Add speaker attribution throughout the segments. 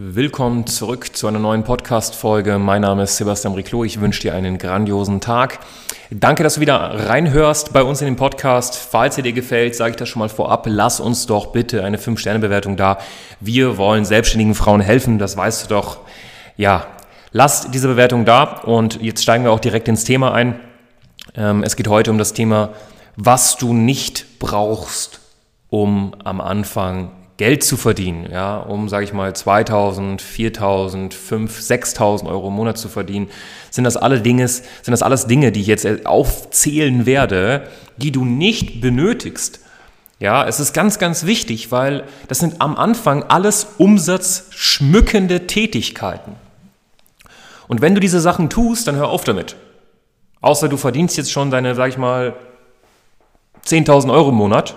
Speaker 1: Willkommen zurück zu einer neuen Podcast-Folge. Mein Name ist Sebastian Riclo. Ich wünsche dir einen grandiosen Tag. Danke, dass du wieder reinhörst bei uns in den Podcast. Falls er dir gefällt, sage ich das schon mal vorab, lass uns doch bitte eine 5-Sterne-Bewertung da. Wir wollen selbstständigen Frauen helfen, das weißt du doch. Ja, Lasst diese Bewertung da und jetzt steigen wir auch direkt ins Thema ein. Ähm, es geht heute um das Thema, was du nicht brauchst, um am Anfang Geld zu verdienen, ja, um, sage ich mal, 2000, 4000, 5, 6000 Euro im Monat zu verdienen, sind das alle Dinge, sind das alles Dinge, die ich jetzt aufzählen werde, die du nicht benötigst. Ja, es ist ganz, ganz wichtig, weil das sind am Anfang alles umsatzschmückende Tätigkeiten. Und wenn du diese Sachen tust, dann hör auf damit. Außer du verdienst jetzt schon deine, sag ich mal, 10.000 Euro im Monat,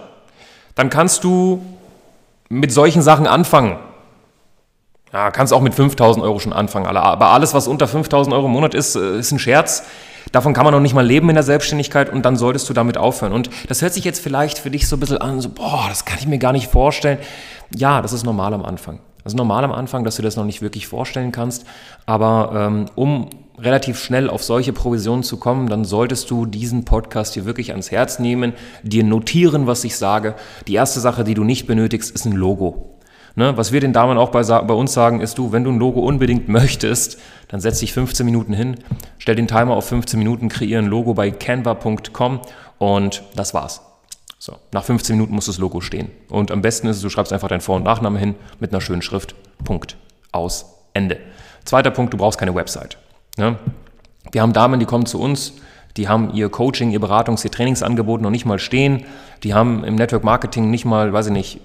Speaker 1: dann kannst du mit solchen Sachen anfangen. Ja, kannst auch mit 5.000 Euro schon anfangen. Aber alles, was unter 5.000 Euro im Monat ist, äh, ist ein Scherz. Davon kann man noch nicht mal leben in der Selbstständigkeit und dann solltest du damit aufhören. Und das hört sich jetzt vielleicht für dich so ein bisschen an, so, boah, das kann ich mir gar nicht vorstellen. Ja, das ist normal am Anfang. Das ist normal am Anfang, dass du das noch nicht wirklich vorstellen kannst, aber ähm, um relativ schnell auf solche Provisionen zu kommen, dann solltest du diesen Podcast hier wirklich ans Herz nehmen, dir notieren, was ich sage. Die erste Sache, die du nicht benötigst, ist ein Logo. Ne, was wir den Damen auch bei, bei, uns sagen, ist du, wenn du ein Logo unbedingt möchtest, dann setz dich 15 Minuten hin, stell den Timer auf 15 Minuten, kreiere ein Logo bei canva.com und das war's. So, nach 15 Minuten muss das Logo stehen. Und am besten ist es, du schreibst einfach deinen Vor- und Nachnamen hin mit einer schönen Schrift. Punkt. Aus. Ende. Zweiter Punkt, du brauchst keine Website. Ja? Wir haben Damen, die kommen zu uns, die haben ihr Coaching, ihr Beratungs-, ihr Trainingsangebot noch nicht mal stehen. Die haben im Network Marketing nicht mal, weiß ich nicht,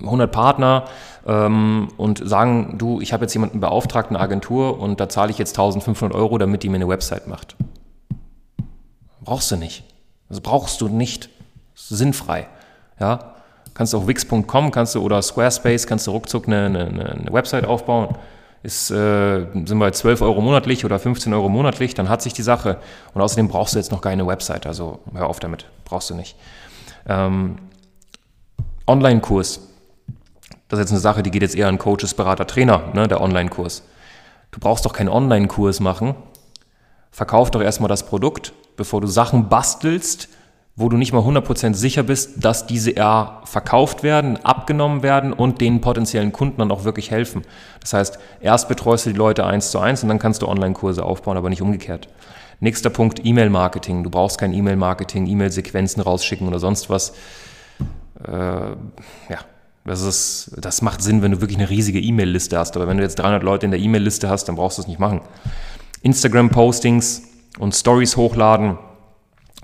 Speaker 1: 100 Partner ähm, und sagen, du, ich habe jetzt jemanden beauftragt, eine Agentur und da zahle ich jetzt 1500 Euro, damit die mir eine Website macht. Brauchst du nicht. Das brauchst du nicht sinnfrei. Ja? Kannst du auf wix.com kannst du, oder Squarespace, kannst du ruckzuck eine, eine, eine Website aufbauen. Ist, äh, sind wir 12 Euro monatlich oder 15 Euro monatlich, dann hat sich die Sache. Und außerdem brauchst du jetzt noch keine Website, also hör auf damit, brauchst du nicht. Ähm, Online-Kurs, das ist jetzt eine Sache, die geht jetzt eher an Coaches, Berater, Trainer, ne, der Online-Kurs. Du brauchst doch keinen Online-Kurs machen. Verkauf doch erstmal das Produkt, bevor du Sachen bastelst, wo du nicht mal 100% sicher bist, dass diese eher verkauft werden, abgenommen werden und den potenziellen Kunden dann auch wirklich helfen. Das heißt, erst betreust du die Leute eins zu eins und dann kannst du Online-Kurse aufbauen, aber nicht umgekehrt. Nächster Punkt, E-Mail-Marketing. Du brauchst kein E-Mail-Marketing, E-Mail-Sequenzen rausschicken oder sonst was. Äh, ja, das, ist, das macht Sinn, wenn du wirklich eine riesige E-Mail-Liste hast. Aber wenn du jetzt 300 Leute in der E-Mail-Liste hast, dann brauchst du es nicht machen. Instagram-Postings und Stories hochladen,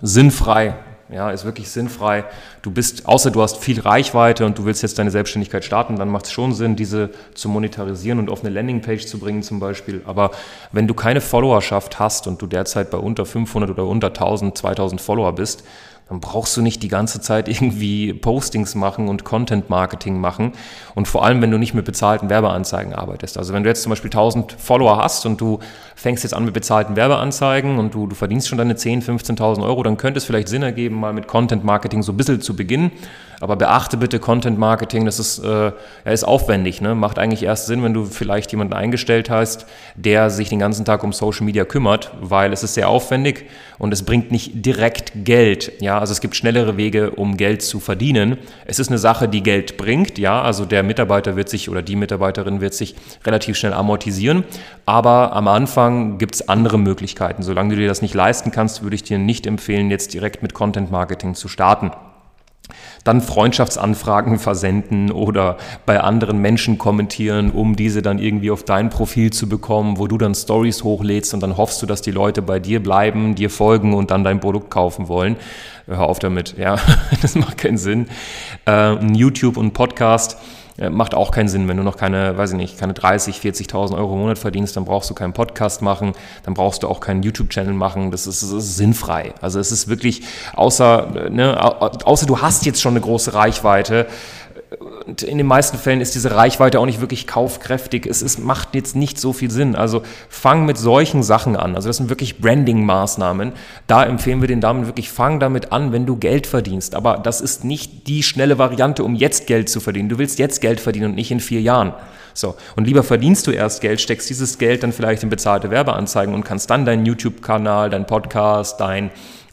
Speaker 1: sinnfrei, ja, ist wirklich sinnfrei. Du bist, außer du hast viel Reichweite und du willst jetzt deine Selbstständigkeit starten, dann macht es schon Sinn, diese zu monetarisieren und auf eine Landingpage zu bringen zum Beispiel. Aber wenn du keine Followerschaft hast und du derzeit bei unter 500 oder unter 1000, 2000 Follower bist, dann brauchst du nicht die ganze Zeit irgendwie Postings machen und Content Marketing machen. Und vor allem, wenn du nicht mit bezahlten Werbeanzeigen arbeitest. Also wenn du jetzt zum Beispiel 1000 Follower hast und du fängst jetzt an mit bezahlten Werbeanzeigen und du, du verdienst schon deine 10.000, 15.000 Euro, dann könnte es vielleicht Sinn ergeben, mal mit Content Marketing so ein bisschen zu beginnen. Aber beachte bitte Content Marketing, das ist, äh, er ist aufwendig. Ne? Macht eigentlich erst Sinn, wenn du vielleicht jemanden eingestellt hast, der sich den ganzen Tag um Social Media kümmert, weil es ist sehr aufwendig und es bringt nicht direkt Geld. Ja, also es gibt schnellere Wege, um Geld zu verdienen. Es ist eine Sache, die Geld bringt. Ja, also der Mitarbeiter wird sich oder die Mitarbeiterin wird sich relativ schnell amortisieren. Aber am Anfang gibt es andere Möglichkeiten. Solange du dir das nicht leisten kannst, würde ich dir nicht empfehlen, jetzt direkt mit Content Marketing zu starten dann Freundschaftsanfragen versenden oder bei anderen Menschen kommentieren, um diese dann irgendwie auf dein Profil zu bekommen, wo du dann Stories hochlädst und dann hoffst du, dass die Leute bei dir bleiben, dir folgen und dann dein Produkt kaufen wollen. Hör auf damit, ja, das macht keinen Sinn. Äh, YouTube und Podcast macht auch keinen Sinn, wenn du noch keine, weiß ich nicht, keine 30, 40.000 Euro im Monat verdienst, dann brauchst du keinen Podcast machen, dann brauchst du auch keinen YouTube-Channel machen. Das ist, das ist, sinnfrei. Also es ist wirklich, außer, ne, außer du hast jetzt schon eine große Reichweite, und in den meisten Fällen ist diese Reichweite auch nicht wirklich kaufkräftig. Es ist, macht jetzt nicht so viel Sinn. Also fang mit solchen Sachen an. Also das sind wirklich Branding-Maßnahmen. Da empfehlen wir den Damen wirklich, fang damit an, wenn du Geld verdienst. Aber das ist nicht die schnelle Variante, um jetzt Geld zu verdienen. Du willst jetzt Geld verdienen und nicht in vier Jahren. So. Und lieber verdienst du erst Geld, steckst dieses Geld dann vielleicht in bezahlte Werbeanzeigen und kannst dann deinen YouTube-Kanal, deinen Podcast, dein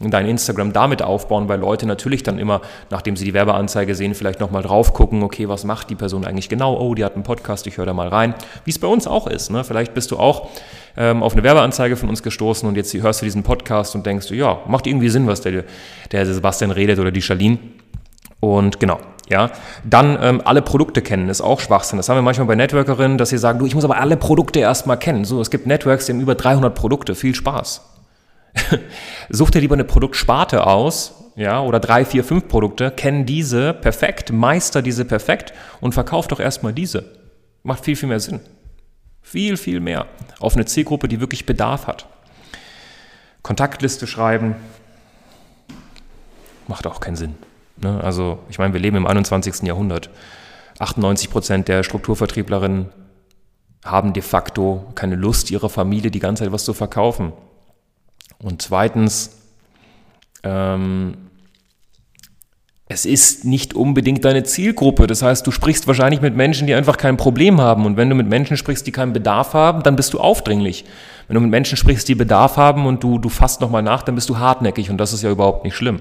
Speaker 1: dein Instagram damit aufbauen, weil Leute natürlich dann immer, nachdem sie die Werbeanzeige sehen, vielleicht nochmal drauf gucken, okay, was macht die Person eigentlich genau? Oh, die hat einen Podcast, ich höre da mal rein. Wie es bei uns auch ist. Ne? Vielleicht bist du auch ähm, auf eine Werbeanzeige von uns gestoßen und jetzt hörst du diesen Podcast und denkst du, ja, macht irgendwie Sinn, was der, der Sebastian redet oder die Charlene. Und genau, ja, dann ähm, alle Produkte kennen, ist auch Schwachsinn. Das haben wir manchmal bei Networkerinnen, dass sie sagen, du, ich muss aber alle Produkte erstmal kennen. So, es gibt Networks, die haben über 300 Produkte, viel Spaß. Such dir lieber eine Produktsparte aus, ja, oder drei, vier, fünf Produkte, kenn diese perfekt, meister diese perfekt und verkauf doch erstmal diese. Macht viel, viel mehr Sinn. Viel, viel mehr. Auf eine Zielgruppe, die wirklich Bedarf hat. Kontaktliste schreiben macht auch keinen Sinn. Ne? Also, ich meine, wir leben im 21. Jahrhundert. 98 Prozent der Strukturvertrieblerinnen haben de facto keine Lust, ihrer Familie die ganze Zeit was zu verkaufen. Und zweitens, ähm, es ist nicht unbedingt deine Zielgruppe. Das heißt, du sprichst wahrscheinlich mit Menschen, die einfach kein Problem haben. Und wenn du mit Menschen sprichst, die keinen Bedarf haben, dann bist du aufdringlich. Wenn du mit Menschen sprichst, die Bedarf haben und du, du fasst nochmal nach, dann bist du hartnäckig und das ist ja überhaupt nicht schlimm.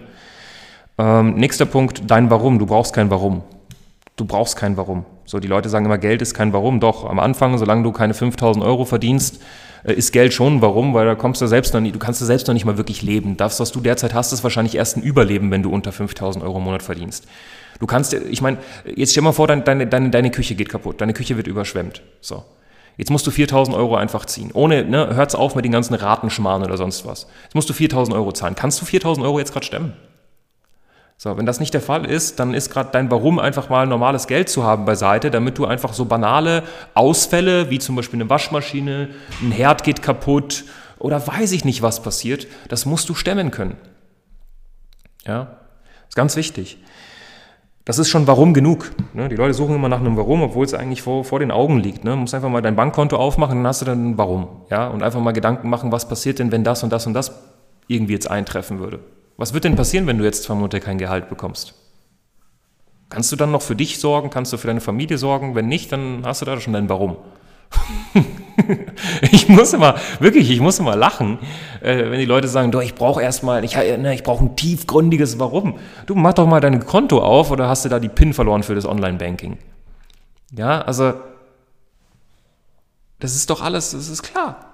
Speaker 1: Ähm, nächster Punkt, dein Warum. Du brauchst kein Warum. Du brauchst kein Warum. So, die Leute sagen immer, Geld ist kein Warum. Doch, am Anfang, solange du keine 5000 Euro verdienst, äh, ist Geld schon. Warum? Weil da kommst du selbst noch nicht, du kannst du selbst noch nicht mal wirklich leben. Das, was du derzeit hast, ist wahrscheinlich erst ein Überleben, wenn du unter 5000 Euro im Monat verdienst. Du kannst, ich meine, jetzt stell mal vor, deine, deine, deine Küche geht kaputt, deine Küche wird überschwemmt. So. Jetzt musst du 4000 Euro einfach ziehen. Ohne, ne, hört's auf mit den ganzen Ratenschmarrn oder sonst was. Jetzt musst du 4000 Euro zahlen. Kannst du 4000 Euro jetzt gerade stemmen? So, wenn das nicht der Fall ist, dann ist gerade dein Warum einfach mal normales Geld zu haben beiseite, damit du einfach so banale Ausfälle, wie zum Beispiel eine Waschmaschine, ein Herd geht kaputt oder weiß ich nicht, was passiert, das musst du stemmen können. Ja, ist ganz wichtig. Das ist schon Warum genug. Ne? Die Leute suchen immer nach einem Warum, obwohl es eigentlich vor, vor den Augen liegt. Ne? Du musst einfach mal dein Bankkonto aufmachen, dann hast du dann ein Warum. Ja? Und einfach mal Gedanken machen, was passiert denn, wenn das und das und das irgendwie jetzt eintreffen würde. Was wird denn passieren, wenn du jetzt zwei Monate kein Gehalt bekommst? Kannst du dann noch für dich sorgen? Kannst du für deine Familie sorgen? Wenn nicht, dann hast du da schon dein Warum. ich muss immer, wirklich, ich muss immer lachen, äh, wenn die Leute sagen, ich brauche erstmal, ich, ne, ich brauche ein tiefgründiges Warum. Du mach doch mal dein Konto auf oder hast du da die PIN verloren für das Online-Banking? Ja, also, das ist doch alles, das ist klar.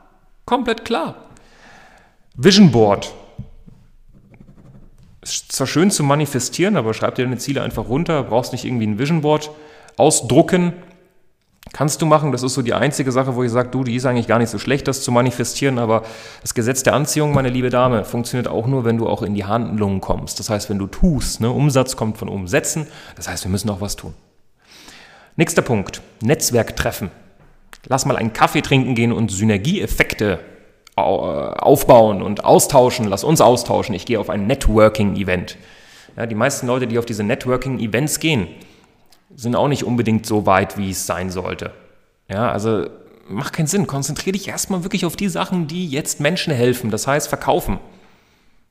Speaker 1: Komplett klar. Vision Board ist zwar schön zu manifestieren, aber schreib dir deine Ziele einfach runter, brauchst nicht irgendwie ein Vision Board ausdrucken. Kannst du machen, das ist so die einzige Sache, wo ich sage, du, die ist eigentlich gar nicht so schlecht, das zu manifestieren, aber das Gesetz der Anziehung, meine liebe Dame, funktioniert auch nur, wenn du auch in die Handlungen kommst. Das heißt, wenn du tust, ne, Umsatz kommt von Umsetzen, das heißt, wir müssen auch was tun. Nächster Punkt, Netzwerktreffen. Lass mal einen Kaffee trinken gehen und Synergieeffekte aufbauen und austauschen, lass uns austauschen. Ich gehe auf ein Networking-Event. Ja, die meisten Leute, die auf diese Networking-Events gehen, sind auch nicht unbedingt so weit, wie es sein sollte. Ja, also macht keinen Sinn. Konzentriere dich erstmal wirklich auf die Sachen, die jetzt Menschen helfen. Das heißt, verkaufen.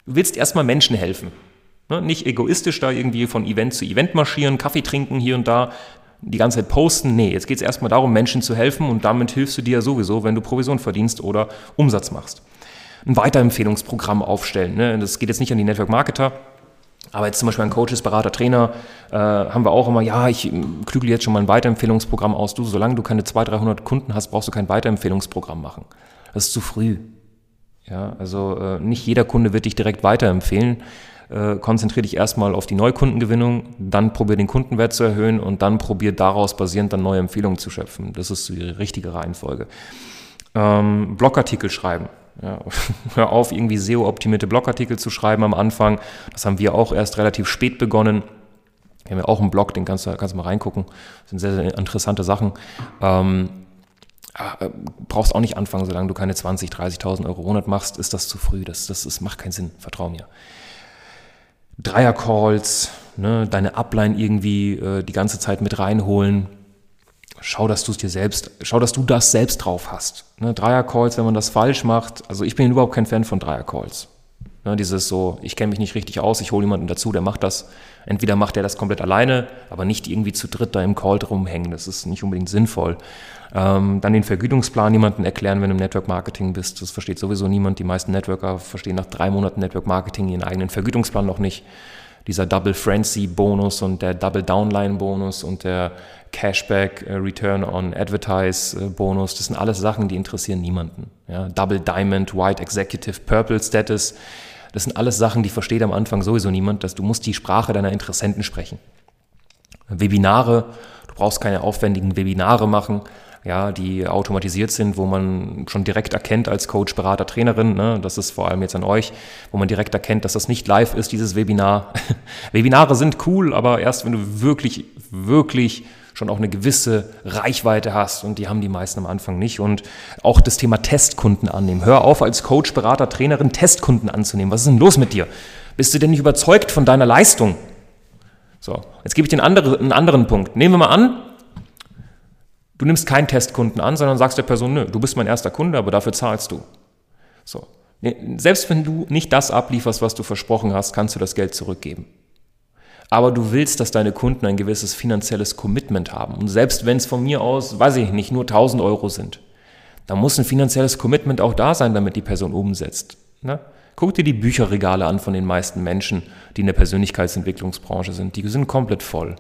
Speaker 1: Du willst erstmal Menschen helfen. Ne? Nicht egoistisch da irgendwie von Event zu Event marschieren, Kaffee trinken hier und da, die ganze Zeit posten. Nee, jetzt geht es erstmal darum, Menschen zu helfen und damit hilfst du dir ja sowieso, wenn du Provision verdienst oder Umsatz machst. Ein Weiterempfehlungsprogramm aufstellen. Ne? Das geht jetzt nicht an die Network Marketer, aber jetzt zum Beispiel an Coaches, Berater, Trainer äh, haben wir auch immer, ja, ich klügel jetzt schon mal ein Weiterempfehlungsprogramm aus. Du, solange du keine 200, 300 Kunden hast, brauchst du kein Weiterempfehlungsprogramm machen. Das ist zu früh. Ja, also äh, nicht jeder Kunde wird dich direkt weiterempfehlen äh, konzentriere dich erstmal auf die Neukundengewinnung, dann probier den Kundenwert zu erhöhen und dann probier daraus basierend dann neue Empfehlungen zu schöpfen. Das ist die richtige Reihenfolge. Ähm, Blogartikel schreiben. Ja, hör auf, irgendwie SEO-optimierte Blogartikel zu schreiben am Anfang. Das haben wir auch erst relativ spät begonnen. Wir haben ja auch einen Blog, den kannst du, kannst du mal reingucken. Das sind sehr, sehr interessante Sachen. Ähm, äh, brauchst auch nicht anfangen, solange du keine 20.000, 30.000 Euro im Monat machst, ist das zu früh. Das, das, das macht keinen Sinn, vertrau mir. Dreier-Calls, ne, deine Upline irgendwie äh, die ganze Zeit mit reinholen. Schau, dass du es dir selbst, schau, dass du das selbst drauf hast. Ne, Dreier-Calls, wenn man das falsch macht, also ich bin überhaupt kein Fan von Dreier-Calls. Ne, dieses so, ich kenne mich nicht richtig aus, ich hole jemanden dazu, der macht das. Entweder macht er das komplett alleine, aber nicht irgendwie zu dritt da im Call drum hängen. Das ist nicht unbedingt sinnvoll. Ähm, dann den Vergütungsplan jemandem erklären, wenn du im Network Marketing bist. Das versteht sowieso niemand. Die meisten Networker verstehen nach drei Monaten Network Marketing ihren eigenen Vergütungsplan noch nicht. Dieser Double Frenzy Bonus und der Double Downline Bonus und der Cashback äh, Return on Advertise äh, Bonus, das sind alles Sachen, die interessieren niemanden. Ja? Double Diamond, White Executive, Purple Status das sind alles Sachen, die versteht am Anfang sowieso niemand, dass du musst die Sprache deiner Interessenten sprechen. Webinare, du brauchst keine aufwendigen Webinare machen, ja, die automatisiert sind, wo man schon direkt erkennt als Coach, Berater, Trainerin, ne, das ist vor allem jetzt an euch, wo man direkt erkennt, dass das nicht live ist, dieses Webinar. Webinare sind cool, aber erst wenn du wirklich, wirklich schon auch eine gewisse Reichweite hast und die haben die meisten am Anfang nicht. Und auch das Thema Testkunden annehmen. Hör auf, als Coach, Berater, Trainerin Testkunden anzunehmen. Was ist denn los mit dir? Bist du denn nicht überzeugt von deiner Leistung? So, jetzt gebe ich den andere, einen anderen Punkt. Nehmen wir mal an, du nimmst keinen Testkunden an, sondern sagst der Person, nö, du bist mein erster Kunde, aber dafür zahlst du. So. Selbst wenn du nicht das ablieferst, was du versprochen hast, kannst du das Geld zurückgeben aber du willst, dass deine Kunden ein gewisses finanzielles Commitment haben. Und selbst wenn es von mir aus, weiß ich nicht, nur 1000 Euro sind, dann muss ein finanzielles Commitment auch da sein, damit die Person umsetzt. Ne? Guck dir die Bücherregale an von den meisten Menschen, die in der Persönlichkeitsentwicklungsbranche sind. Die sind komplett voll.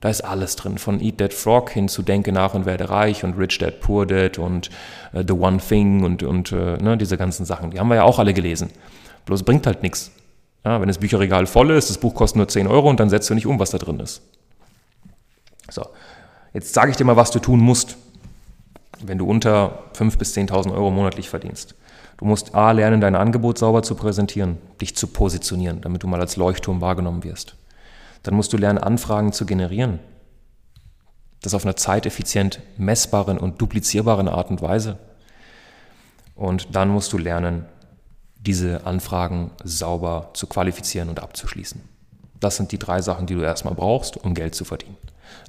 Speaker 1: Da ist alles drin, von Eat That Frog hin zu Denke nach und werde reich und Rich Dad Poor Dad und uh, The One Thing und, und uh, ne, diese ganzen Sachen. Die haben wir ja auch alle gelesen. Bloß bringt halt nichts. Ja, wenn das Bücherregal voll ist, das Buch kostet nur 10 Euro und dann setzt du nicht um, was da drin ist. So, jetzt sage ich dir mal, was du tun musst, wenn du unter 5.000 bis 10.000 Euro monatlich verdienst. Du musst A, lernen, dein Angebot sauber zu präsentieren, dich zu positionieren, damit du mal als Leuchtturm wahrgenommen wirst. Dann musst du lernen, Anfragen zu generieren. Das auf einer zeiteffizient messbaren und duplizierbaren Art und Weise. Und dann musst du lernen, diese Anfragen sauber zu qualifizieren und abzuschließen. Das sind die drei Sachen, die du erstmal brauchst, um Geld zu verdienen.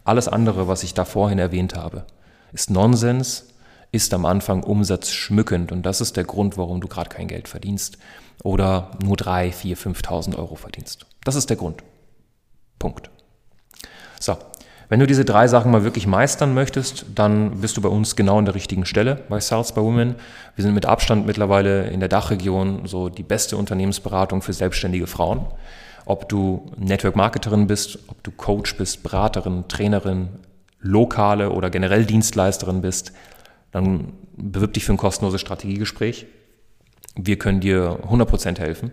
Speaker 1: Alles andere, was ich da vorhin erwähnt habe, ist Nonsens, ist am Anfang umsatzschmückend und das ist der Grund, warum du gerade kein Geld verdienst oder nur 3, 4, 5.000 Euro verdienst. Das ist der Grund. Punkt. Wenn du diese drei Sachen mal wirklich meistern möchtest, dann bist du bei uns genau an der richtigen Stelle bei Sales by Women. Wir sind mit Abstand mittlerweile in der Dachregion so die beste Unternehmensberatung für selbstständige Frauen. Ob du Network Marketerin bist, ob du Coach bist, Beraterin, Trainerin, lokale oder generell Dienstleisterin bist, dann bewirb dich für ein kostenloses Strategiegespräch. Wir können dir 100% helfen.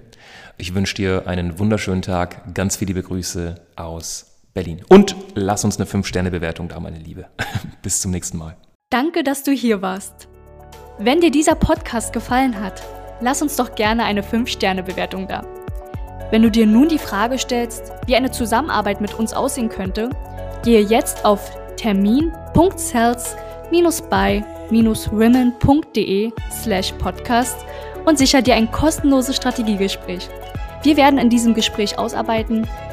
Speaker 1: Ich wünsche dir einen wunderschönen Tag. Ganz viele liebe Grüße aus Berlin. Und lass uns eine 5-Sterne-Bewertung da, meine Liebe. Bis zum nächsten Mal.
Speaker 2: Danke, dass du hier warst. Wenn dir dieser Podcast gefallen hat, lass uns doch gerne eine 5-Sterne-Bewertung da. Wenn du dir nun die Frage stellst, wie eine Zusammenarbeit mit uns aussehen könnte, gehe jetzt auf termin.cells-by-women.de slash podcast und sicher dir ein kostenloses Strategiegespräch. Wir werden in diesem Gespräch ausarbeiten,